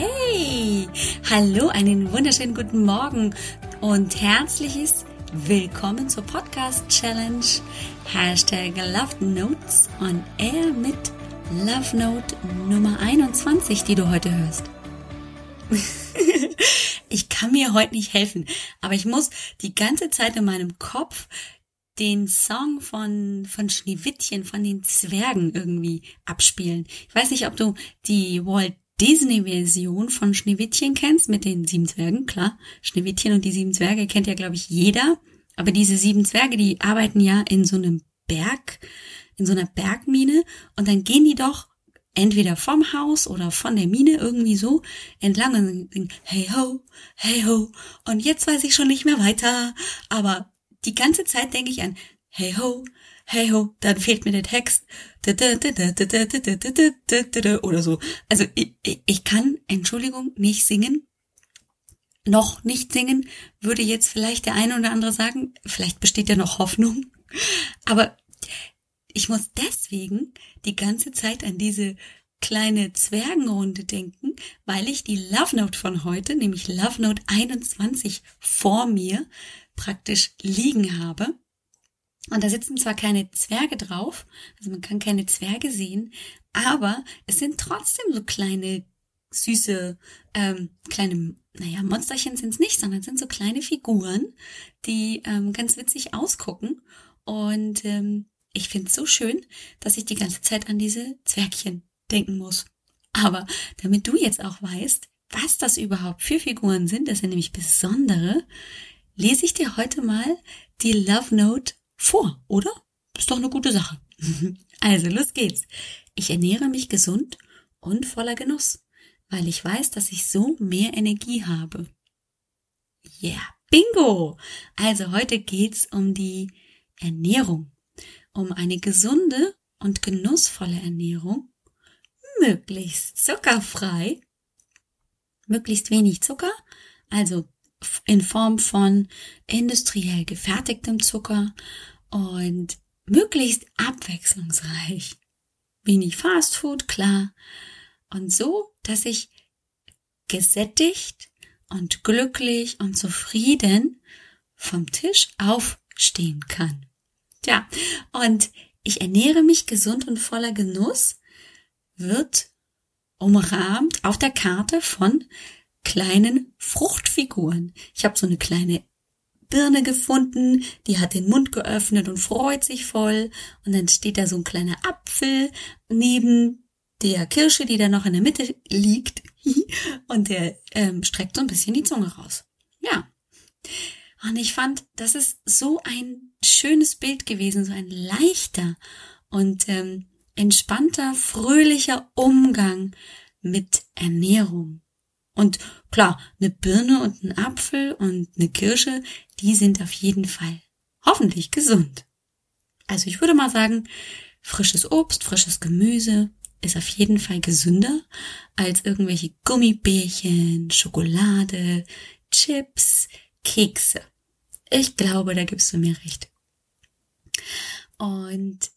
Hey, hallo, einen wunderschönen guten Morgen und herzliches Willkommen zur Podcast Challenge. Hashtag Love Notes on Air mit Love Note Nummer 21, die du heute hörst. ich kann mir heute nicht helfen, aber ich muss die ganze Zeit in meinem Kopf den Song von, von Schneewittchen, von den Zwergen irgendwie abspielen. Ich weiß nicht, ob du die Walt Disney-Version von Schneewittchen kennst, mit den sieben Zwergen, klar. Schneewittchen und die sieben Zwerge kennt ja, glaube ich, jeder. Aber diese sieben Zwerge, die arbeiten ja in so einem Berg, in so einer Bergmine und dann gehen die doch entweder vom Haus oder von der Mine irgendwie so entlang und sagen, hey ho, hey ho, und jetzt weiß ich schon nicht mehr weiter. Aber die ganze Zeit denke ich an, hey ho, hey ho, dann fehlt mir der Text oder so. Also ich, ich kann, Entschuldigung, nicht singen. Noch nicht singen, würde jetzt vielleicht der eine oder andere sagen. Vielleicht besteht ja noch Hoffnung. Aber ich muss deswegen die ganze Zeit an diese kleine Zwergenrunde denken, weil ich die Love Note von heute, nämlich Love Note 21 vor mir praktisch liegen habe. Und da sitzen zwar keine Zwerge drauf, also man kann keine Zwerge sehen, aber es sind trotzdem so kleine, süße, ähm, kleine, naja, Monsterchen sind es nicht, sondern sind so kleine Figuren, die ähm, ganz witzig ausgucken. Und ähm, ich finde es so schön, dass ich die ganze Zeit an diese Zwergchen denken muss. Aber damit du jetzt auch weißt, was das überhaupt für Figuren sind, das sind nämlich besondere, lese ich dir heute mal die Love Note vor, oder? Ist doch eine gute Sache. Also, los geht's. Ich ernähre mich gesund und voller Genuss, weil ich weiß, dass ich so mehr Energie habe. Yeah, bingo! Also, heute geht's um die Ernährung, um eine gesunde und genussvolle Ernährung, möglichst zuckerfrei, möglichst wenig Zucker, also in Form von industriell gefertigtem Zucker und möglichst abwechslungsreich. Wenig Fastfood, klar. Und so, dass ich gesättigt und glücklich und zufrieden vom Tisch aufstehen kann. Tja, und ich ernähre mich gesund und voller Genuss, wird umrahmt auf der Karte von kleinen Fruchtfiguren. Ich habe so eine kleine Birne gefunden, die hat den Mund geöffnet und freut sich voll. Und dann steht da so ein kleiner Apfel neben der Kirsche, die da noch in der Mitte liegt. und der ähm, streckt so ein bisschen die Zunge raus. Ja. Und ich fand, das ist so ein schönes Bild gewesen, so ein leichter und ähm, entspannter, fröhlicher Umgang mit Ernährung. Und klar, eine Birne und ein Apfel und eine Kirsche, die sind auf jeden Fall hoffentlich gesund. Also ich würde mal sagen, frisches Obst, frisches Gemüse ist auf jeden Fall gesünder als irgendwelche Gummibärchen, Schokolade, Chips, Kekse. Ich glaube, da gibst du mir recht. Und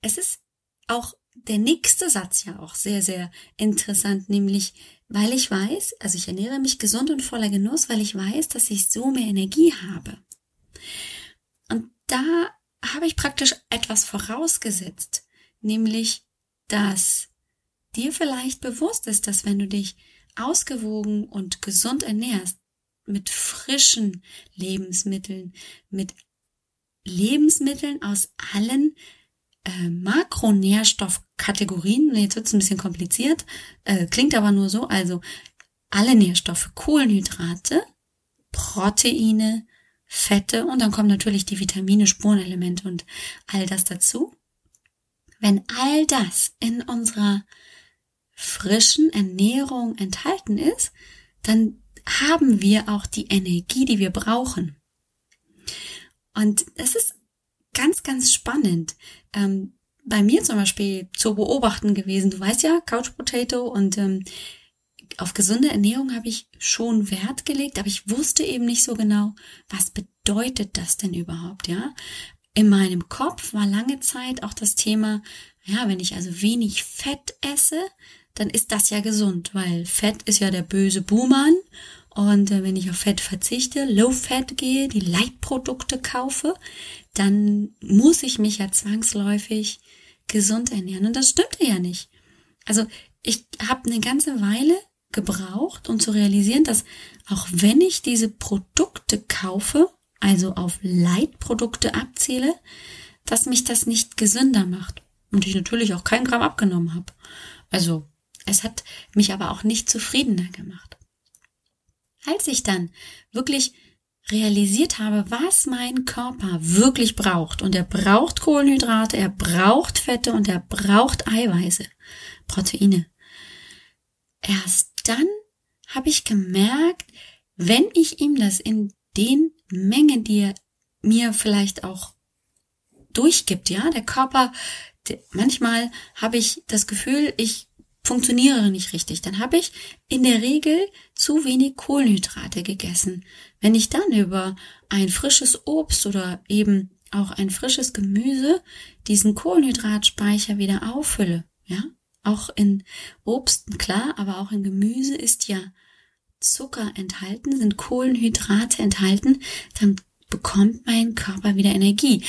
es ist auch der nächste Satz ja auch sehr, sehr interessant, nämlich weil ich weiß, also ich ernähre mich gesund und voller Genuss, weil ich weiß, dass ich so mehr Energie habe. Und da habe ich praktisch etwas vorausgesetzt, nämlich, dass dir vielleicht bewusst ist, dass wenn du dich ausgewogen und gesund ernährst, mit frischen Lebensmitteln, mit Lebensmitteln aus allen äh, Makronährstoffkategorien. Jetzt wird es ein bisschen kompliziert, äh, klingt aber nur so. Also alle Nährstoffe, Kohlenhydrate, Proteine, Fette und dann kommen natürlich die Vitamine, Spurenelemente und all das dazu. Wenn all das in unserer frischen Ernährung enthalten ist, dann haben wir auch die Energie, die wir brauchen. Und es ist ganz, ganz spannend. Ähm, bei mir zum Beispiel zu beobachten gewesen. Du weißt ja, Couch Potato und ähm, auf gesunde Ernährung habe ich schon Wert gelegt, aber ich wusste eben nicht so genau, was bedeutet das denn überhaupt, ja? In meinem Kopf war lange Zeit auch das Thema, ja, wenn ich also wenig Fett esse, dann ist das ja gesund, weil Fett ist ja der böse Buhmann. Und äh, wenn ich auf Fett verzichte, Low Fat gehe, die Leitprodukte kaufe, dann muss ich mich ja zwangsläufig gesund ernähren. Und das stimmte ja nicht. Also ich habe eine ganze Weile gebraucht, um zu realisieren, dass auch wenn ich diese Produkte kaufe, also auf Leitprodukte abziele, dass mich das nicht gesünder macht. Und ich natürlich auch kein Gramm abgenommen habe. Also es hat mich aber auch nicht zufriedener gemacht. Als ich dann wirklich realisiert habe, was mein Körper wirklich braucht, und er braucht Kohlenhydrate, er braucht Fette und er braucht Eiweiße, Proteine. Erst dann habe ich gemerkt, wenn ich ihm das in den Mengen, die er mir vielleicht auch durchgibt, ja, der Körper, manchmal habe ich das Gefühl, ich funktioniere nicht richtig, dann habe ich in der Regel zu wenig Kohlenhydrate gegessen. Wenn ich dann über ein frisches Obst oder eben auch ein frisches Gemüse diesen Kohlenhydratspeicher wieder auffülle, ja, auch in Obst, klar, aber auch in Gemüse ist ja Zucker enthalten, sind Kohlenhydrate enthalten, dann bekommt mein Körper wieder Energie.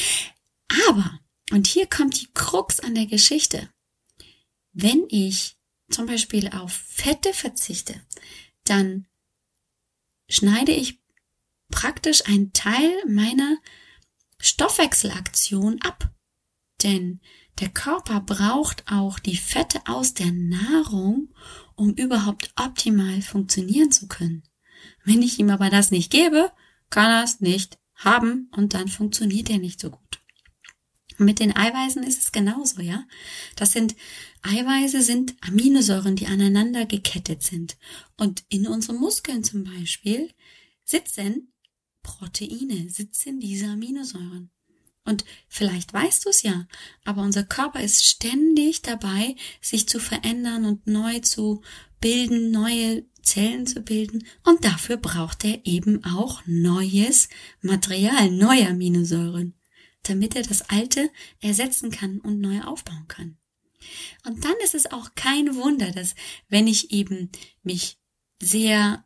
Aber, und hier kommt die Krux an der Geschichte, wenn ich zum Beispiel auf Fette verzichte, dann schneide ich praktisch einen Teil meiner Stoffwechselaktion ab. Denn der Körper braucht auch die Fette aus der Nahrung, um überhaupt optimal funktionieren zu können. Wenn ich ihm aber das nicht gebe, kann er es nicht haben und dann funktioniert er nicht so gut. Mit den Eiweißen ist es genauso, ja. Das sind Eiweiße sind Aminosäuren, die aneinander gekettet sind. Und in unseren Muskeln zum Beispiel sitzen Proteine, sitzen diese Aminosäuren. Und vielleicht weißt du es ja, aber unser Körper ist ständig dabei, sich zu verändern und neu zu bilden, neue Zellen zu bilden. Und dafür braucht er eben auch neues Material, neue Aminosäuren damit er das Alte ersetzen kann und neu aufbauen kann. Und dann ist es auch kein Wunder, dass wenn ich eben mich sehr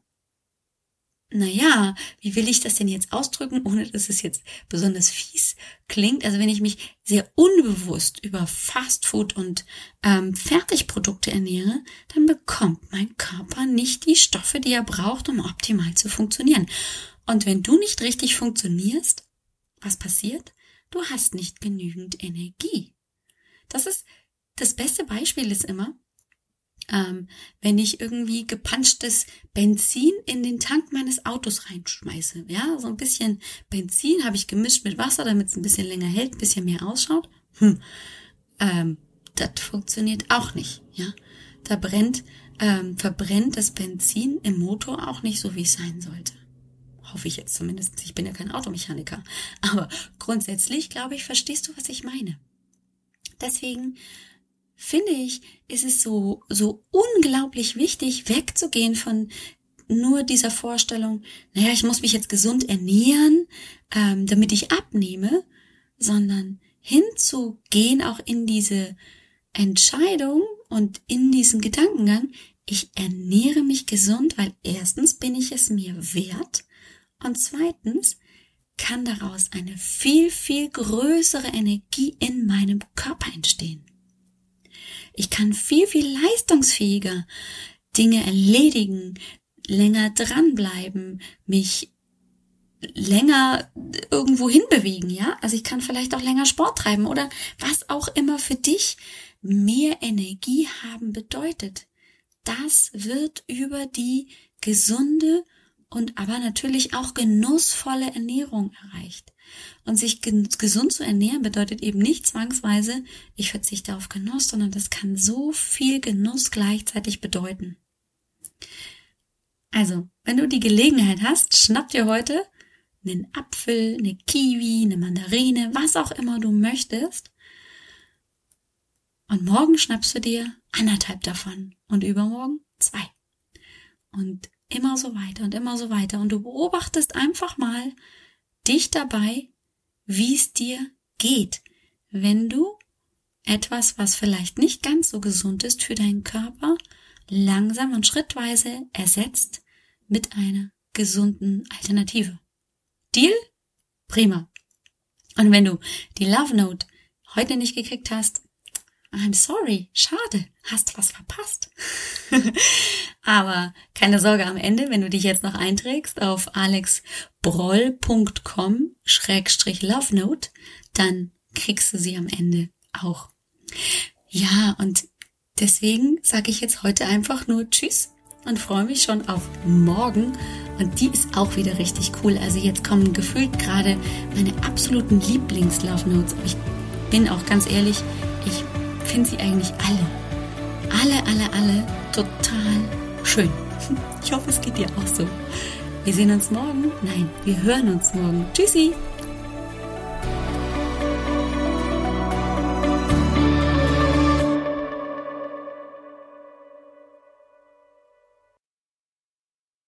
naja, wie will ich das denn jetzt ausdrücken, ohne dass es jetzt besonders fies klingt? Also wenn ich mich sehr unbewusst über Fastfood und ähm, Fertigprodukte ernähre, dann bekommt mein Körper nicht die Stoffe, die er braucht, um optimal zu funktionieren. Und wenn du nicht richtig funktionierst, was passiert? Du hast nicht genügend Energie. Das ist, das beste Beispiel ist immer, ähm, wenn ich irgendwie gepanschtes Benzin in den Tank meines Autos reinschmeiße. Ja, so ein bisschen Benzin habe ich gemischt mit Wasser, damit es ein bisschen länger hält, ein bisschen mehr ausschaut. Hm. Ähm, das funktioniert auch nicht. Ja, da brennt, ähm, verbrennt das Benzin im Motor auch nicht so, wie es sein sollte. Hoffe ich jetzt zumindest. Ich bin ja kein Automechaniker. Aber grundsätzlich, glaube ich, verstehst du, was ich meine. Deswegen finde ich, ist es so, so unglaublich wichtig, wegzugehen von nur dieser Vorstellung, naja, ich muss mich jetzt gesund ernähren, ähm, damit ich abnehme, sondern hinzugehen auch in diese Entscheidung und in diesen Gedankengang, ich ernähre mich gesund, weil erstens bin ich es mir wert und zweitens kann daraus eine viel, viel größere Energie in meinem Körper entstehen. Ich kann viel, viel leistungsfähiger Dinge erledigen, länger dranbleiben, mich länger irgendwo hinbewegen, ja? Also ich kann vielleicht auch länger Sport treiben oder was auch immer für dich mehr Energie haben bedeutet. Das wird über die gesunde und aber natürlich auch genussvolle Ernährung erreicht. Und sich gesund zu ernähren bedeutet eben nicht zwangsweise, ich verzichte auf Genuss, sondern das kann so viel Genuss gleichzeitig bedeuten. Also, wenn du die Gelegenheit hast, schnapp dir heute einen Apfel, eine Kiwi, eine Mandarine, was auch immer du möchtest. Und morgen schnappst du dir anderthalb davon und übermorgen zwei. Und immer so weiter und immer so weiter. Und du beobachtest einfach mal dich dabei, wie es dir geht, wenn du etwas, was vielleicht nicht ganz so gesund ist für deinen Körper, langsam und schrittweise ersetzt mit einer gesunden Alternative. Deal? Prima. Und wenn du die Love Note heute nicht gekriegt hast, I'm sorry, schade, hast was verpasst. Aber keine Sorge am Ende, wenn du dich jetzt noch einträgst auf alexbroll.com schrägstrich Love Note, dann kriegst du sie am Ende auch. Ja, und deswegen sage ich jetzt heute einfach nur Tschüss und freue mich schon auf morgen. Und die ist auch wieder richtig cool. Also jetzt kommen gefühlt gerade meine absoluten Lieblings-Love Notes. Ich bin auch ganz ehrlich, ich finde sie eigentlich alle. Alle, alle, alle total schön. Ich hoffe, es geht dir auch so. Wir sehen uns morgen. Nein, wir hören uns morgen. Tschüssi!